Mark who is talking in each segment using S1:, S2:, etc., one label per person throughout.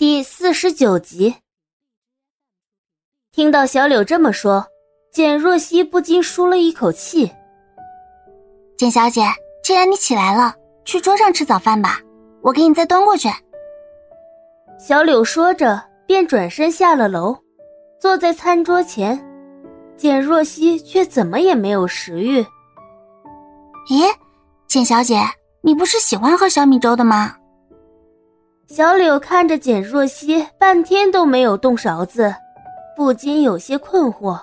S1: 第四十九集，听到小柳这么说，简若曦不禁舒了一口气。
S2: 简小姐，既然你起来了，去桌上吃早饭吧，我给你再端过去。
S1: 小柳说着，便转身下了楼，坐在餐桌前。简若曦却怎么也没有食欲。
S2: 咦，简小姐，你不是喜欢喝小米粥的吗？
S1: 小柳看着简若曦半天都没有动勺子，不禁有些困惑，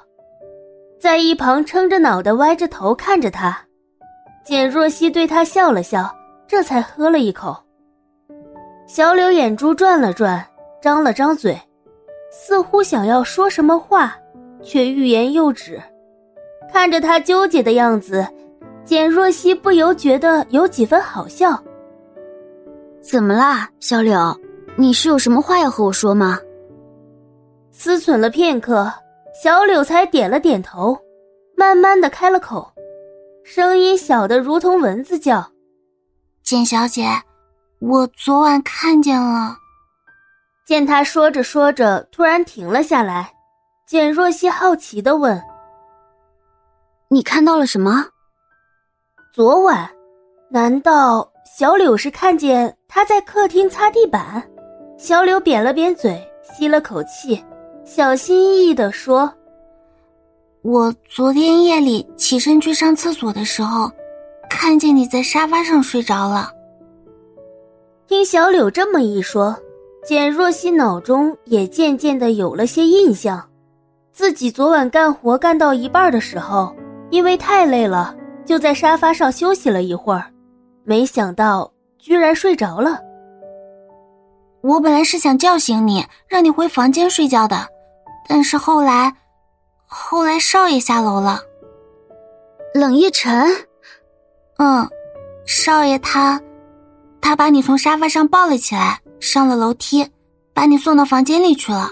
S1: 在一旁撑着脑袋歪着头看着他。简若曦对他笑了笑，这才喝了一口。小柳眼珠转了转，张了张嘴，似乎想要说什么话，却欲言又止。看着他纠结的样子，简若曦不由觉得有几分好笑。
S3: 怎么啦，小柳？你是有什么话要和我说吗？
S1: 思忖了片刻，小柳才点了点头，慢慢的开了口，声音小的如同蚊子叫：“
S2: 简小姐，我昨晚看见了。”
S1: 见他说着说着，突然停了下来，简若曦好奇的问：“
S3: 你看到了什么？
S1: 昨晚？难道？”小柳是看见他在客厅擦地板，小柳扁了扁嘴，吸了口气，小心翼翼地说：“
S2: 我昨天夜里起身去上厕所的时候，看见你在沙发上睡着了。”
S1: 听小柳这么一说，简若曦脑中也渐渐的有了些印象，自己昨晚干活干到一半的时候，因为太累了，就在沙发上休息了一会儿。没想到居然睡着了。
S2: 我本来是想叫醒你，让你回房间睡觉的，但是后来，后来少爷下楼了。
S3: 冷夜晨，
S2: 嗯，少爷他，他把你从沙发上抱了起来，上了楼梯，把你送到房间里去了。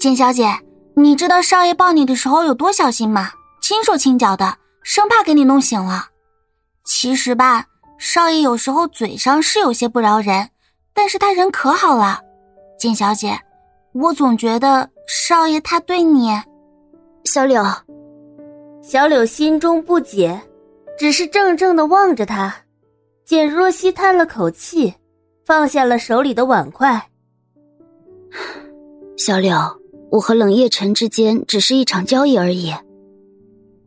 S2: 简小姐，你知道少爷抱你的时候有多小心吗？轻手轻脚的，生怕给你弄醒了。其实吧，少爷有时候嘴上是有些不饶人，但是他人可好了。简小姐，我总觉得少爷他对你，
S3: 小柳。
S1: 小柳心中不解，只是怔怔的望着他。简若曦叹了口气，放下了手里的碗筷。
S3: 小柳，我和冷夜晨之间只是一场交易而已。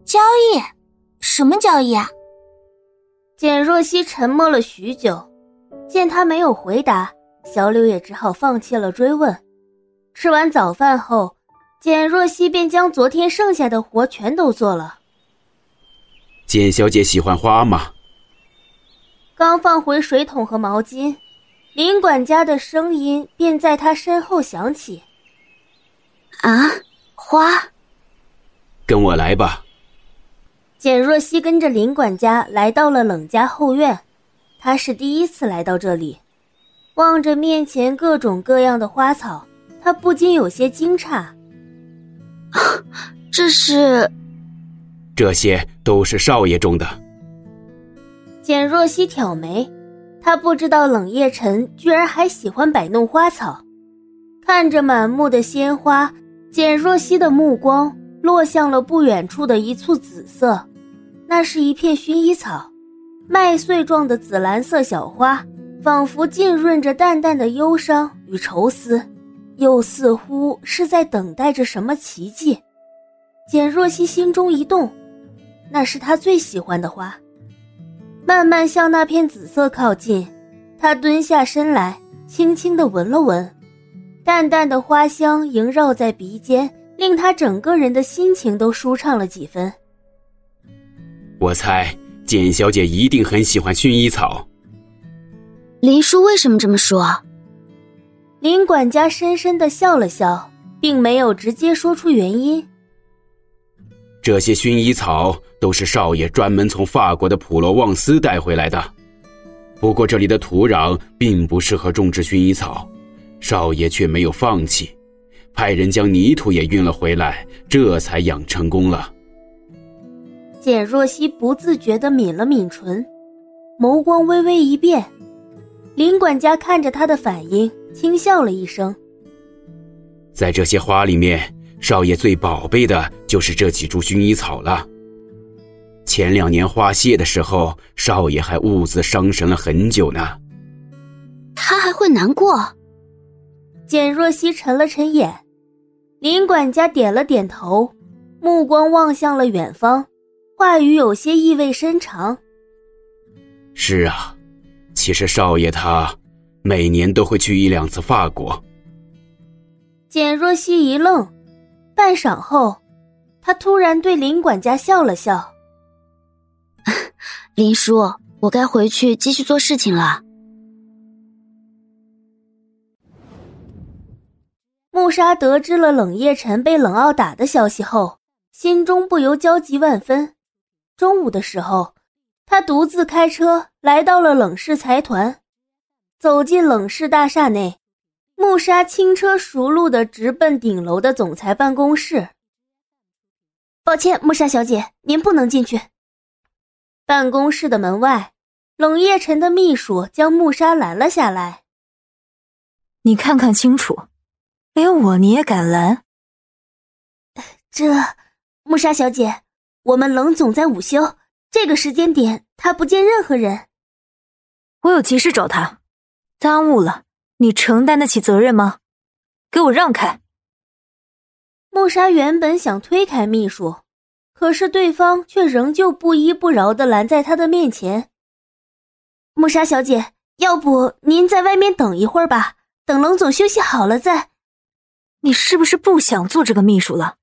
S2: 交易？什么交易啊？
S1: 简若曦沉默了许久，见他没有回答，小柳也只好放弃了追问。吃完早饭后，简若曦便将昨天剩下的活全都做了。
S4: 简小姐喜欢花吗？
S1: 刚放回水桶和毛巾，林管家的声音便在他身后响起：“
S3: 啊，花，
S4: 跟我来吧。”
S1: 简若曦跟着林管家来到了冷家后院，她是第一次来到这里，望着面前各种各样的花草，她不禁有些惊诧。
S3: 这是，
S4: 这些都是少爷种的。
S1: 简若曦挑眉，她不知道冷夜晨居然还喜欢摆弄花草，看着满目的鲜花，简若曦的目光落向了不远处的一簇紫色。那是一片薰衣草，麦穗状的紫蓝色小花，仿佛浸润着淡淡的忧伤与愁思，又似乎是在等待着什么奇迹。简若曦心中一动，那是她最喜欢的花。慢慢向那片紫色靠近，她蹲下身来，轻轻地闻了闻，淡淡的花香萦绕在鼻尖，令她整个人的心情都舒畅了几分。
S4: 我猜简小姐一定很喜欢薰衣草。
S3: 林叔为什么这么说？
S1: 林管家深深的笑了笑，并没有直接说出原因。
S4: 这些薰衣草都是少爷专门从法国的普罗旺斯带回来的，不过这里的土壤并不适合种植薰衣草，少爷却没有放弃，派人将泥土也运了回来，这才养成功了。
S1: 简若曦不自觉地抿了抿唇，眸光微微一变。林管家看着他的反应，轻笑了一声。
S4: 在这些花里面，少爷最宝贝的就是这几株薰衣草了。前两年花谢的时候，少爷还兀自伤神了很久呢。
S3: 他还会难过？
S1: 简若曦沉了沉眼，林管家点了点头，目光望向了远方，话语有些意味深长。
S4: 是啊，其实少爷他每年都会去一两次法国。
S1: 简若曦一愣，半晌后，他突然对林管家笑了笑：“
S3: 林叔，我该回去继续做事情了。”
S1: 穆莎得知了冷夜晨被冷傲打的消息后，心中不由焦急万分。中午的时候，他独自开车来到了冷氏财团，走进冷氏大厦内。穆莎轻车熟路的直奔顶楼的总裁办公室。抱歉，穆莎小姐，您不能进去。办公室的门外，冷夜晨的秘书将穆莎拦了下来。
S5: 你看看清楚，连我你也敢拦？
S1: 这，穆莎小姐，我们冷总在午休，这个时间点他不见任何人。
S5: 我有急事找他，耽误了。你承担得起责任吗？给我让开！
S1: 穆莎原本想推开秘书，可是对方却仍旧不依不饶的拦在他的面前。穆莎小姐，要不您在外面等一会儿吧，等冷总休息好了再。
S5: 你是不是不想做这个秘书了？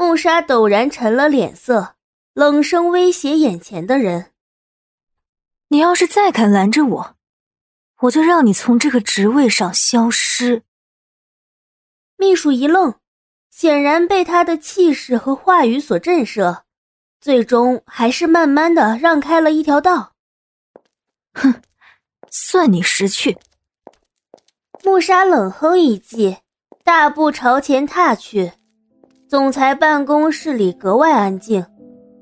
S1: 穆沙陡然沉了脸色，冷声威胁眼前的人：“
S5: 你要是再敢拦着我！”我就让你从这个职位上消失。
S1: 秘书一愣，显然被他的气势和话语所震慑，最终还是慢慢的让开了一条道。
S5: 哼，算你识趣。
S1: 穆沙冷哼一记，大步朝前踏去。总裁办公室里格外安静。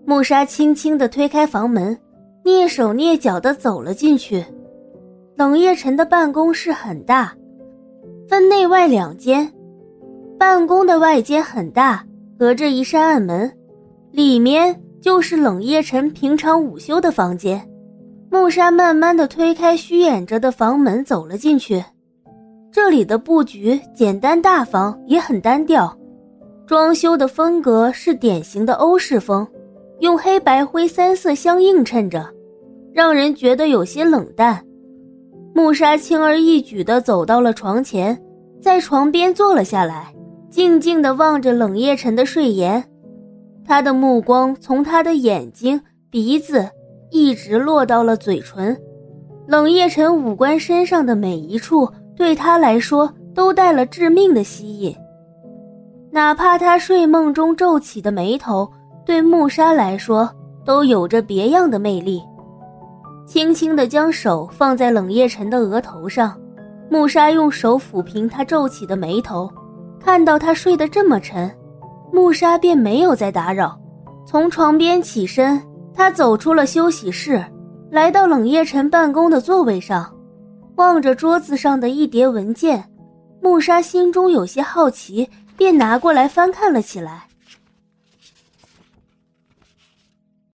S1: 穆莎轻轻的推开房门，蹑手蹑脚的走了进去。冷夜晨的办公室很大，分内外两间。办公的外间很大，隔着一扇暗门，里面就是冷夜晨平常午休的房间。穆沙慢慢的推开虚掩着的房门，走了进去。这里的布局简单大方，也很单调。装修的风格是典型的欧式风，用黑白灰三色相映衬着，让人觉得有些冷淡。穆莎轻而易举地走到了床前，在床边坐了下来，静静地望着冷夜晨的睡颜。他的目光从他的眼睛、鼻子一直落到了嘴唇。冷夜晨五官身上的每一处，对他来说都带了致命的吸引。哪怕他睡梦中皱起的眉头，对穆莎来说都有着别样的魅力。轻轻地将手放在冷夜晨的额头上，穆莎用手抚平他皱起的眉头，看到他睡得这么沉，穆莎便没有再打扰，从床边起身，他走出了休息室，来到冷夜晨办公的座位上，望着桌子上的一叠文件，穆莎心中有些好奇，便拿过来翻看了起来。